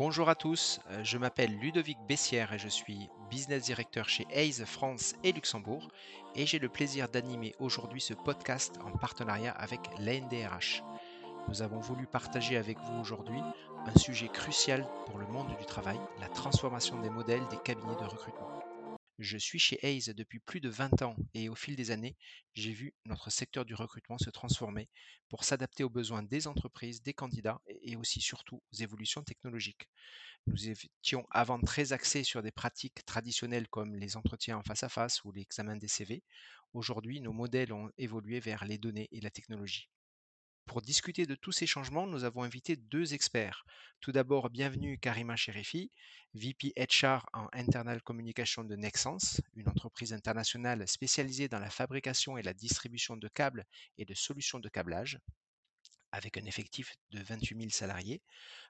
Bonjour à tous, euh, je m'appelle Ludovic Bessière et je suis business director chez Hayes France et Luxembourg et j'ai le plaisir d'animer aujourd'hui ce podcast en partenariat avec l'ANDRH. Nous avons voulu partager avec vous aujourd'hui un sujet crucial pour le monde du travail, la transformation des modèles des cabinets de recrutement. Je suis chez Hayes depuis plus de 20 ans et au fil des années, j'ai vu notre secteur du recrutement se transformer pour s'adapter aux besoins des entreprises, des candidats et aussi surtout aux évolutions technologiques. Nous étions avant très axés sur des pratiques traditionnelles comme les entretiens en face à face ou l'examen des CV. Aujourd'hui, nos modèles ont évolué vers les données et la technologie. Pour discuter de tous ces changements, nous avons invité deux experts. Tout d'abord, bienvenue Karima Cherifi, VP HR en Internal Communication de Nexans, une entreprise internationale spécialisée dans la fabrication et la distribution de câbles et de solutions de câblage. Avec un effectif de 28 000 salariés,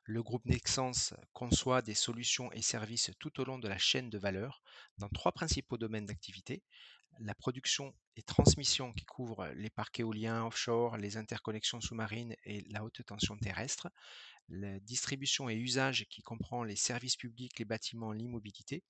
le groupe Nexans conçoit des solutions et services tout au long de la chaîne de valeur dans trois principaux domaines d'activité la production et transmission qui couvre les parcs éoliens offshore, les interconnexions sous-marines et la haute tension terrestre, la distribution et usage qui comprend les services publics, les bâtiments, l'immobilité,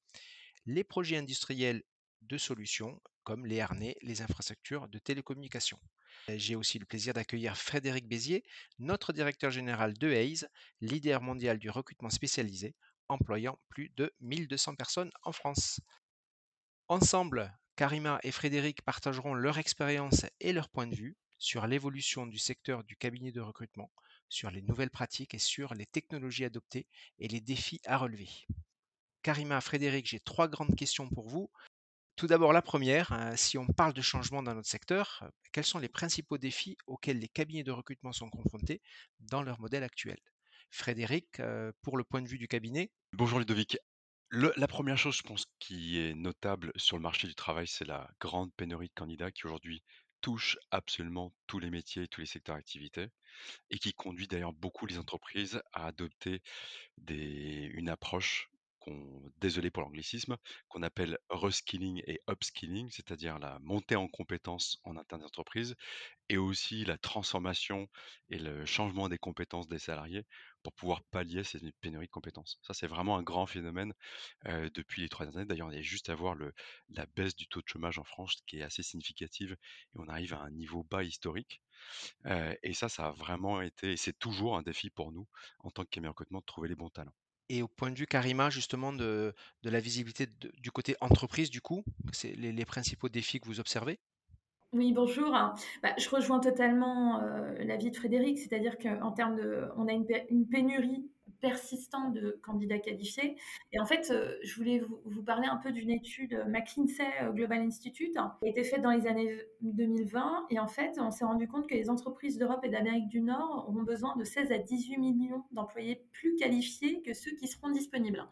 les projets industriels de solutions comme les harnais, les infrastructures de télécommunications. J'ai aussi le plaisir d'accueillir Frédéric Bézier, notre directeur général de Hayes, leader mondial du recrutement spécialisé, employant plus de 1200 personnes en France. Ensemble, Karima et Frédéric partageront leur expérience et leur point de vue sur l'évolution du secteur du cabinet de recrutement, sur les nouvelles pratiques et sur les technologies adoptées et les défis à relever. Karima, Frédéric, j'ai trois grandes questions pour vous. Tout d'abord, la première, hein, si on parle de changement dans notre secteur, quels sont les principaux défis auxquels les cabinets de recrutement sont confrontés dans leur modèle actuel? Frédéric, euh, pour le point de vue du cabinet. Bonjour Ludovic la première chose, je pense, qui est notable sur le marché du travail, c'est la grande pénurie de candidats qui aujourd'hui touche absolument tous les métiers, tous les secteurs d'activité et qui conduit d'ailleurs beaucoup les entreprises à adopter une approche désolé pour l'anglicisme, qu'on appelle reskilling et upskilling, c'est-à-dire la montée en compétences en interne d'entreprise et aussi la transformation et le changement des compétences des salariés pour pouvoir pallier ces pénuries de compétences. Ça, c'est vraiment un grand phénomène depuis les trois dernières années. D'ailleurs, on est juste à voir la baisse du taux de chômage en France qui est assez significative et on arrive à un niveau bas historique. et ça, ça a vraiment été, et c'est toujours un défi pour nous en tant que cabinet recrutement de trouver les bons talents. Et au point de vue Karima, justement, de, de la visibilité du côté entreprise, du coup, c'est les, principaux défis que vous observez? Oui, bonjour. Bah, je rejoins totalement euh, l'avis de Frédéric, c'est-à-dire qu'en termes de, on a une, une pénurie persistant de candidats qualifiés. Et en fait, euh, je voulais vous, parler un peu d'une étude McKinsey euh, Global Institute qui a été faite dans les années 2020. Et en fait, on s'est rendu compte que les entreprises d'Europe et d'Amérique du Nord auront besoin de 16 à 18 millions d'employés plus qualifiés que ceux qui seront disponibles.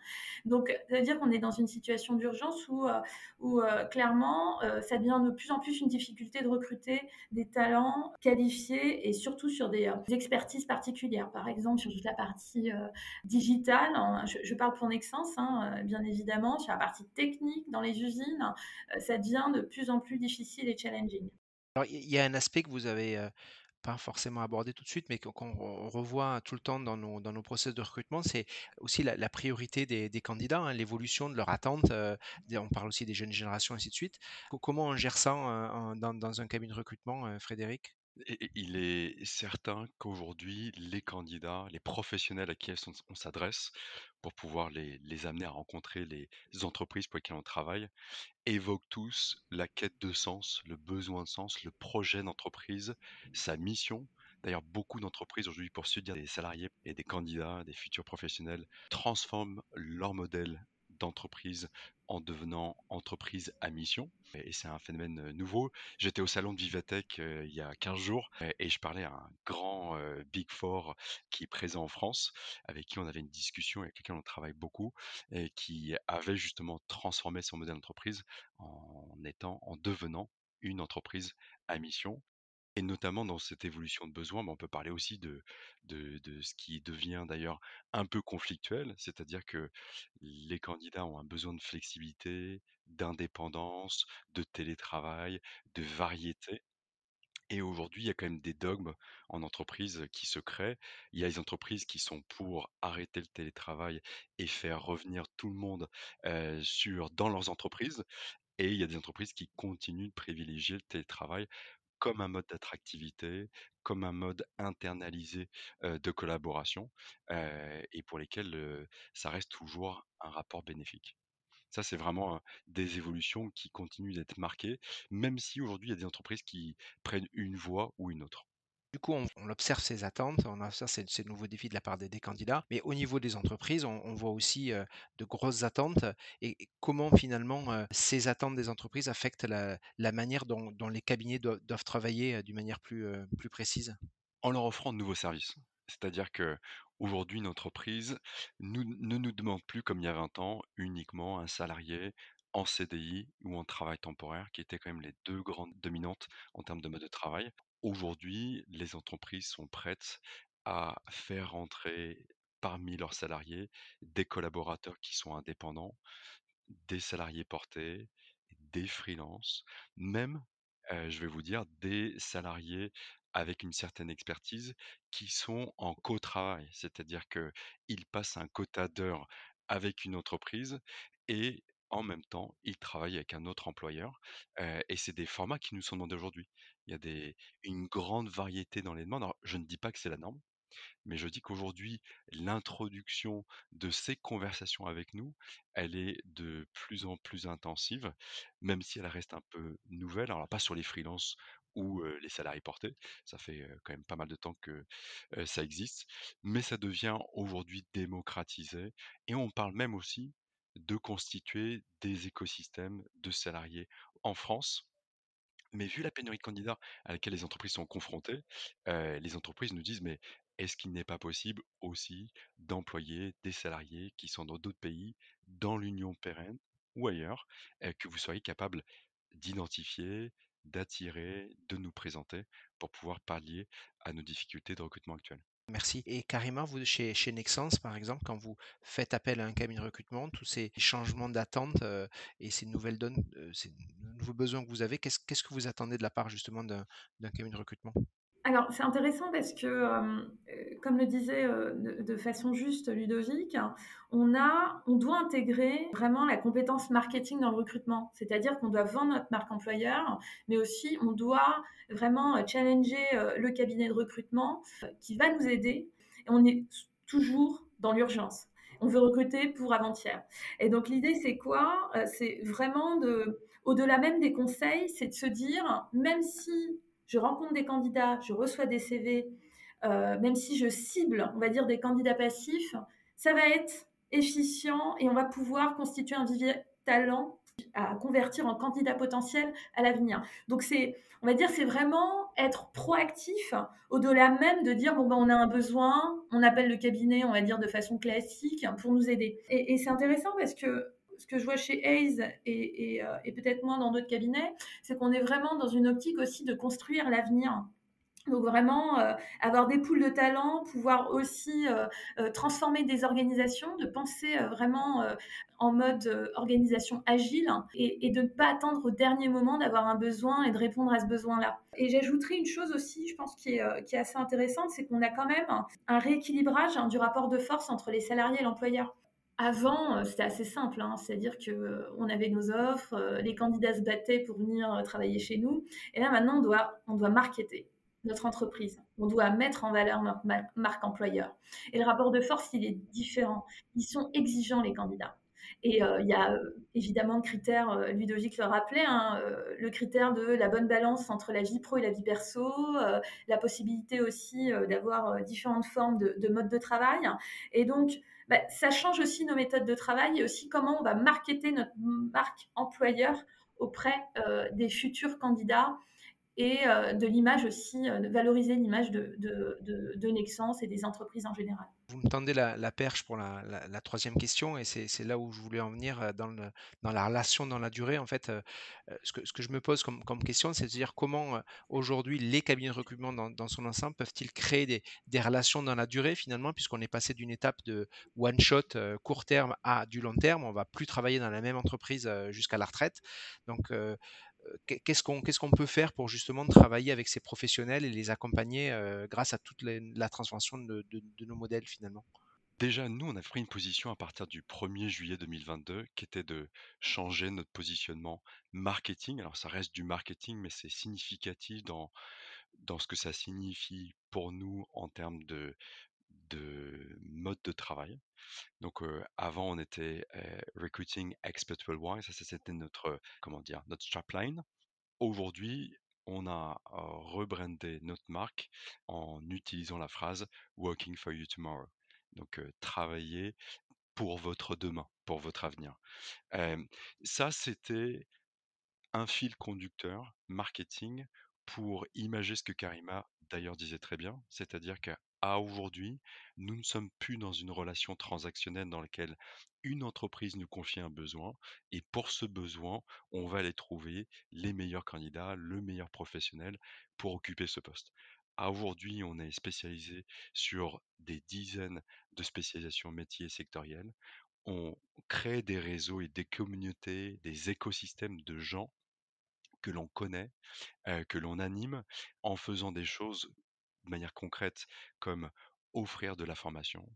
Donc, ça veut dire qu'on est dans une situation d'urgence où, euh, où clairement, ça devient de plus en plus une difficulté de recruter des talents qualifiés et surtout sur des expertises particulières. Par exemple, sur toute la partie digital. Je, parle pour Nexens, hein, euh, bien évidemment, sur la partie technique dans les usines, euh, ça devient de plus en plus difficile et challenging. Il y a un aspect que vous avez euh, pas forcément abordé tout de suite, mais qu'on revoit tout le temps dans nos, dans process de recrutement, c'est aussi la, priorité des, candidats, hein, l'évolution de leur attente. on parle aussi des jeunes générations, ainsi de suite. Comment on gère ça dans, dans, un cabinet de recrutement, Frédéric? Il est certain qu'aujourd'hui, les candidats, les professionnels à qui on s'adresse pour pouvoir les, amener à rencontrer les entreprises pour lesquelles on travaille, évoquent tous la quête de sens, le besoin de sens, le projet d'entreprise, sa mission. D'ailleurs, beaucoup d'entreprises aujourd'hui, pour se dire des salariés et des candidats, des futurs professionnels, transforment leur modèle d'entreprise en devenant entreprise à mission. Et c'est un phénomène euh, nouveau. J'étais au salon de Vivatech euh, il y a 15 jours et je parlais à un grand euh, Big Four qui est présent en France, avec qui on avait une discussion et avec lequel on travaille beaucoup, et qui avait justement transformé son modèle d'entreprise en étant, en devenant une entreprise à mission et notamment dans cette évolution de besoin, bah, on peut parler aussi de, de, ce qui devient d'ailleurs un peu conflictuel, c'est-à-dire que les candidats ont un besoin de flexibilité, d'indépendance, de télétravail, de variété. Et aujourd'hui, il y a quand même des dogmes en entreprise qui se créent. Il y a les entreprises qui sont pour arrêter le télétravail et faire revenir tout le monde sur, dans leurs entreprises. Et il y a des entreprises qui continuent de privilégier le télétravail comme un mode d'attractivité, comme un mode internalisé de collaboration, et pour lesquels ça reste toujours un rapport bénéfique. Ça, c'est vraiment des évolutions qui continuent d'être marquées, même si aujourd'hui, il y a des entreprises qui prennent une voie ou une autre. Du coup, on, observe ces attentes, on observe ces, ces nouveaux défis de la part des, candidats, mais au niveau des entreprises, on, voit aussi euh, de grosses attentes. Et, comment finalement euh, ces attentes des entreprises affectent la, manière dont, les cabinets doivent, travailler euh, d'une manière plus, précise? En leur offrant de nouveaux services. C'est-à-dire que aujourd'hui, une entreprise ne nous demande plus, comme il y a 20 ans, uniquement un salarié en CDI ou en travail temporaire, qui étaient quand même les deux grandes dominantes en termes de mode de travail. Aujourd'hui, les entreprises sont prêtes à faire rentrer parmi leurs salariés des collaborateurs qui sont indépendants, des salariés portés, des freelances, même, heu, je vais vous dire, des salariés avec une certaine expertise qui sont en co-travail. C'est-à-dire qu'ils passent un quota d'heures avec une entreprise et en même temps, ils travaillent avec un autre employeur, et c'est des formats qui nous sont demandés aujourd'hui. Il y a une grande variété dans les demandes. Alors, je ne dis pas que c'est la norme, mais je dis qu'aujourd'hui, l'introduction de ces conversations avec nous, elle est de plus en plus intensive, même si elle reste un peu nouvelle. Alors pas sur les freelances ou les salariés portés, ça fait quand même pas mal de temps que ça existe, mais ça devient aujourd'hui démocratisé et on parle même aussi de constituer des écosystèmes de salariés en France mais vu la pénurie de candidats à laquelle les entreprises sont confrontées, heu, les entreprises nous disent: «Mais est-ce qu'il n'est pas possible aussi d'employer des salariés qui sont dans d'autres pays, dans l'Union pérenne ou ailleurs, heu, que vous soyez capable d'identifier, d'attirer, de nous présenter pour pouvoir pallier à nos difficultés de recrutement actuelles?» Merci. Et carrément, vous, chez, chez par exemple, quand vous faites appel à un cabinet de recrutement, tous ces changements d'attente euh, et ces nouvelles donnes, euh, ces nouveaux besoins que vous avez, qu'est-ce qu'est-ce que vous attendez de la part justement d'un d'un cabinet de recrutement? Alors, c'est intéressant parce que, euh, comme le disait euh, de, façon juste Ludovic, on, a, on doit intégrer vraiment la compétence marketing dans le recrutement. C'est-à-dire qu'on doit vendre notre marque employeur, mais aussi on doit vraiment challenger euh, le cabinet de recrutement qui va nous aider. On est toujours dans l'urgence. On veut recruter pour avant-hier. Et donc l'idée, c'est quoi? C'est vraiment de, au-delà même des conseils, c'est de se dire, même si je rencontre des candidats, je reçois des CV, euh, même si je cible, on va dire, des candidats passifs, ça va être efficient et on va pouvoir constituer un vivier talent à convertir en candidat potentiel à l'avenir. Donc c'est, on va dire, c'est vraiment être proactif au-delà même de dire bon ben on a un besoin, on appelle le cabinet, on va dire de façon classique pour nous aider. Et, et c'est intéressant parce que ce que je vois chez Hayes euh, et peut-être moins dans d'autres cabinets, c'est qu'on est vraiment dans une optique aussi de construire l'avenir. Donc vraiment euh, avoir des poules de talents, pouvoir aussi euh, transformer des organisations, de penser vraiment en mode organisation agile et, de ne pas attendre au dernier moment d'avoir un besoin et de répondre à ce besoin-là. Et j'ajouterai une chose aussi, je pense, qui est, assez intéressante, c'est qu'on a quand même un rééquilibrage hein, du rapport de force entre les salariés et l'employeur. Avant, euh, c'était assez simple, hein, c'est-à-dire que euh, on avait nos offres, euh, les candidats se battaient pour venir travailler chez nous, et là maintenant on doit, on doit marketer notre entreprise, on doit mettre en valeur notre mar- marque employeur. Et le rapport de force, il est différent. Ils sont exigeants les candidats. Et il y a évidemment le critère, Ludovic le rappelait, hein, le critère de la bonne balance entre la vie pro et la vie perso, la possibilité aussi d'avoir différentes formes de, de modes de travail. Et donc, bah, ça change aussi nos méthodes de travail et aussi comment on va marketer notre marque employeur auprès euh, des futurs candidats et euh, de l'image aussi, euh, valoriser l'image de, de, et des entreprises en général. Vous me tendez la, perche pour la, troisième question et c'est là où je voulais en venir euh, dans, la relation dans la durée. En fait, euh, euh, ce que, je me pose comme, question, c'est de dire comment aujourd'hui les cabinets de recrutement dans, son ensemble peuvent-ils créer des, relations dans la durée finalement, puisqu'on est passé d'une étape de one shot euh, court terme à du long terme. On va plus travailler dans la même entreprise jusqu'à la retraite. Donc, qu'est-ce qu'on peut faire pour justement travailler avec ces professionnels et les accompagner grâce à toute la transformation de, nos modèles finalement? Déjà, nous, on a pris une position à partir du 1er juillet 2022 qui était de changer notre positionnement marketing. Alors, ça reste du marketing, mais c'est significatif dans ce que ça signifie pour nous en termes de, de mode de travail. Donc, avant, on était Recruiting Expert Worldwide. Ça, c'était notre, comment dire, notre strapline. Aujourd'hui, on a rebrandé notre marque en utilisant la phrase Working for you tomorrow. Donc, travailler pour votre demain, pour votre avenir. ça, c'était un fil conducteur marketing pour imager ce que Karima d'ailleurs disait très bien, c'est-à-dire qu'à aujourd'hui, nous ne sommes plus dans une relation transactionnelle dans laquelle une entreprise nous confie un besoin et pour ce besoin, on va aller trouver les meilleurs candidats, le meilleur professionnel pour occuper ce poste. À aujourd'hui, on est spécialisé sur des dizaines de spécialisations métiers sectorielles. On crée des réseaux et des communautés, des écosystèmes de gens que l'on connaît, que l'on anime en faisant des choses de manière concrète comme offrir de la formation,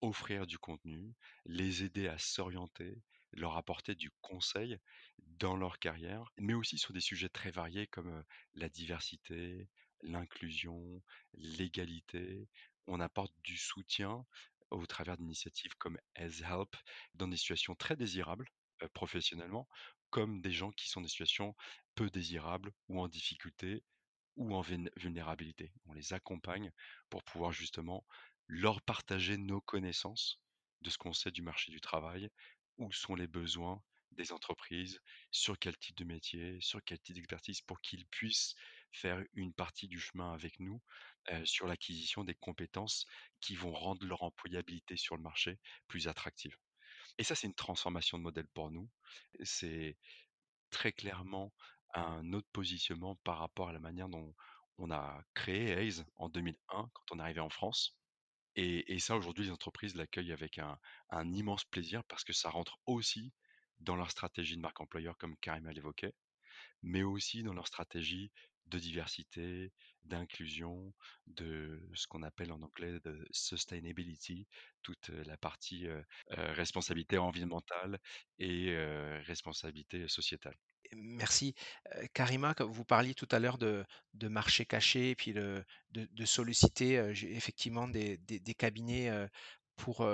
offrir du contenu, les aider à s'orienter, leur apporter du conseil dans leur carrière, mais aussi sur des sujets très variés comme la diversité, l'inclusion, l'égalité. On apporte du soutien au travers d'initiatives comme As Help dans des situations très désirables professionnellement, comme des gens qui sont des situations peu désirables ou en difficulté ou en vulnérabilité. On les accompagne pour pouvoir justement leur partager nos connaissances de ce qu'on sait du marché du travail, où sont les besoins des entreprises, sur quel type de métier, sur quel type d'expertise, pour qu'ils puissent faire une partie du chemin avec nous sur l'acquisition des compétences qui vont rendre leur employabilité sur le marché plus attractive. Et ça, c'est une transformation de modèle pour nous. C'est très clairement un autre positionnement par rapport à la manière dont on a créé Ace en 2001 quand on est arrivé en France. Et, ça, aujourd'hui, les entreprises l'accueillent avec un, immense plaisir parce que ça rentre aussi dans leur stratégie de marque employeur, comme Karima l'évoquait, mais aussi dans leur stratégie de diversité, d'inclusion, de ce qu'on appelle en anglais de sustainability, toute la partie responsabilité environnementale et responsabilité sociétale. Merci. Karima, vous parliez tout à l'heure de, marché caché et puis de, solliciter effectivement des, cabinets pour,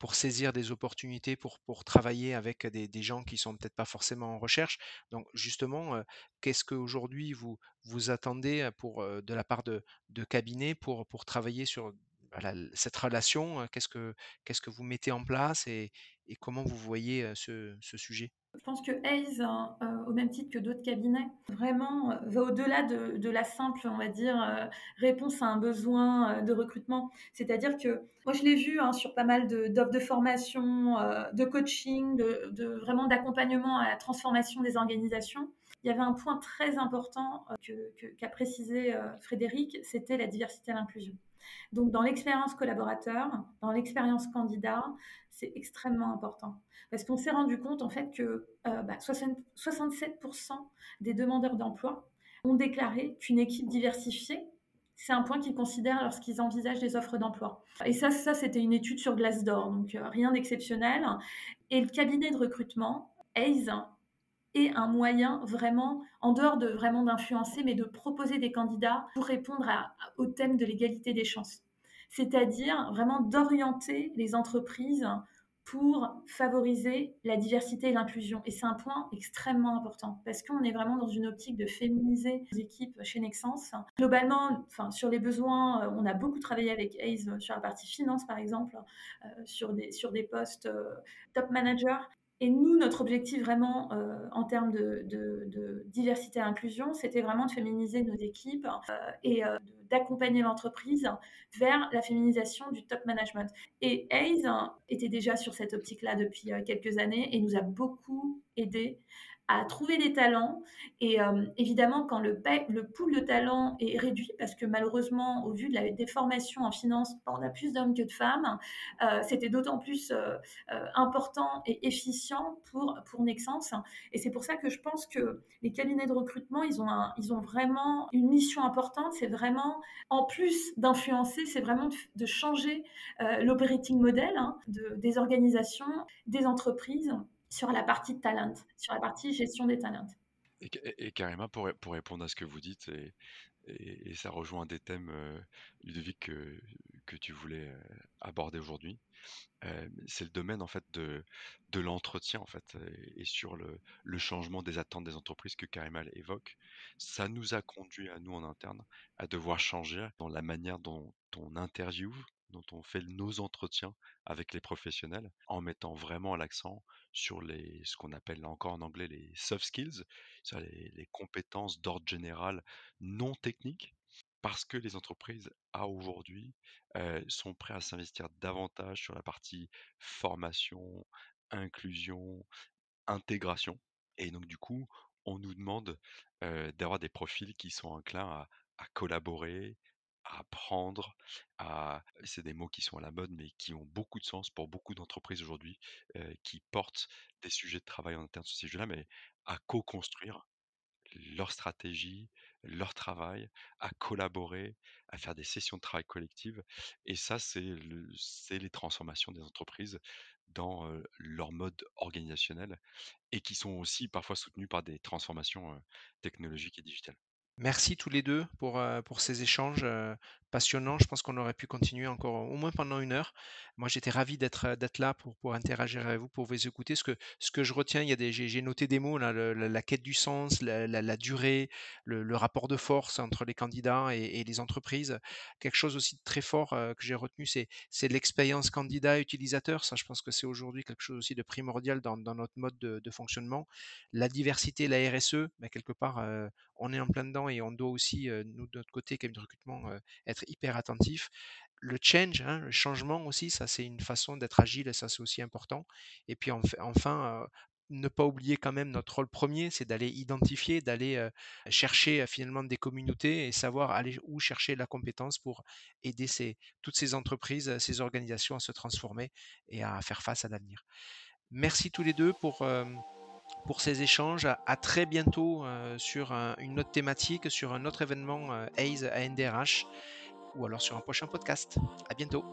pour saisir des opportunités, pour, pour travailler avec des, gens qui sont peut-être pas forcément en recherche. Donc justement, qu'est-ce qu'aujourd'hui vous, vous attendez pour, de la part de, cabinets pour, pour travailler sur cette relation Qu'est-ce que, qu'est-ce que vous mettez en place et, comment vous voyez ce sujet? Je pense que Hayes, hein, euh, au même titre que d'autres cabinets, vraiment euh, va au-delà de, la simple, on va dire, euh, réponse à un besoin de recrutement. C'est-à-dire que moi, je l'ai vu hein, sur pas mal d'offres de, formation, de coaching, de, vraiment d'accompagnement à la transformation des organisations. Il y avait un point très important qu'a précisé Frédéric, c'était la diversité et l'inclusion. Donc, dans l'expérience collaborateur, dans l'expérience candidat, c'est extrêmement important. Parce qu'on s'est rendu compte, en fait, que 67% euh, bah, des demandeurs d'emploi ont déclaré qu'une équipe diversifiée, c'est un point qu'ils considèrent lorsqu'ils envisagent des offres d'emploi. Et ça, ça c'était une étude sur Glassdoor, donc euh, rien d'exceptionnel. Et le cabinet de recrutement, ACE, est un moyen vraiment, en dehors de vraiment d'influencer, mais de proposer des candidats pour répondre au thème de l'égalité des chances. C'est-à-dire vraiment d'orienter les entreprises pour favoriser la diversité et l'inclusion. Et c'est un point extrêmement important parce qu'on est vraiment dans une optique de féminiser les équipes chez Nexence. Globalement, sur les besoins, euh, on a beaucoup travaillé avec ACE sur la partie finance, par exemple, euh, sur, des, postes euh, top manager. Et nous, notre objectif vraiment euh, en termes de, diversité et inclusion, c'était vraiment de féminiser nos équipes euh, et euh, d'accompagner l'entreprise vers la féminisation du top management. Et Hayes était déjà sur cette optique-là depuis quelques années et nous a beaucoup aidé à trouver des talents. Et euh, évidemment, quand le, pool de talents est réduit, parce que malheureusement, au vu de la, des formations en finance, on a plus d'hommes que de femmes, euh, c'était d'autant plus euh, important et efficient pour, pour. Et c'est pour ça que je pense que les cabinets de recrutement, ils ont, ils ont vraiment une mission importante. C'est vraiment, en plus d'influencer, c'est vraiment de, changer l'operating model hein, de, des organisations, des entreprises sur la partie talent, sur la partie gestion des talents. Et, carrément, pour, pour, répondre à ce que vous dites, et, et, ça rejoint des thèmes, euh, Ludovic, que, que, tu voulais euh, aborder aujourd'hui. Euh, c'est le domaine en fait de, de l'entretien en fait et, sur le, le, changement des attentes des entreprises que Karimal évoque. Ça nous a conduit à nous en interne à devoir changer dans la manière dont on interview, dont on fait nos entretiens avec les professionnels en mettant vraiment l'accent sur les, ce qu'on appelle encore en anglais les soft skills, les, compétences d'ordre général non techniques, parce que les entreprises à aujourd'hui sont prêtes à s'investir davantage sur la partie formation, inclusion, intégration. Et donc du coup, on nous demande d'avoir des profils qui sont enclins à collaborer, apprendre, à c'est des mots qui sont à la mode, mais qui ont beaucoup de sens pour beaucoup d'entreprises aujourd'hui, qui portent des sujets de travail en interne sur ces sujets-là, mais à co-construire leur stratégie, leur travail, à collaborer, à faire des sessions de travail collectives. Et ça, c'est les transformations des entreprises dans leur mode organisationnel et qui sont aussi parfois soutenues par des transformations technologiques et digitales. Merci tous les deux pour, euh, pour ces échanges euh, passionnants. Je pense qu'on aurait pu continuer encore au moins pendant une heure. Moi, j'étais ravi d'être euh, là pour, interagir avec vous, pour vous écouter. Ce que, je retiens, il y a des, j'ai noté des mots, la, quête du sens, la, durée, le, rapport de force entre les candidats et, les entreprises. Quelque chose aussi de très fort que j'ai retenu, c'est, l'expérience candidat-utilisateur. Ça, je pense que c'est aujourd'hui quelque chose aussi de primordial dans, dans notre mode de, fonctionnement. La diversité, la RSE, ben, quelque part, on est en plein dedans et on doit aussi, nous, de notre côté, comme de recrutement, être hyper attentif. Le change, hein, le changement aussi, ça c'est une façon d'être agile et ça c'est aussi important. Et puis enfin, ne pas oublier quand même notre rôle premier, c'est d'aller identifier, d'aller chercher finalement des communautés et savoir aller où chercher la compétence pour aider toutes ces entreprises, ces organisations à se transformer et à faire face à l'avenir. Merci tous les deux pour pour ces échanges. À, très bientôt euh, sur une autre thématique, sur un autre événement euh, ACE à NDRH ou alors sur un prochain podcast. À bientôt.